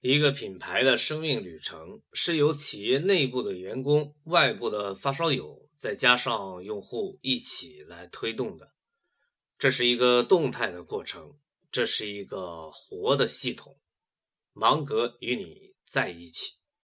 一个品牌的生命旅程是由企业内部的员工外部的发烧友再加上用户一起来推动的。这是一个动态的过程这是一个活的系统。芒格与你在一起。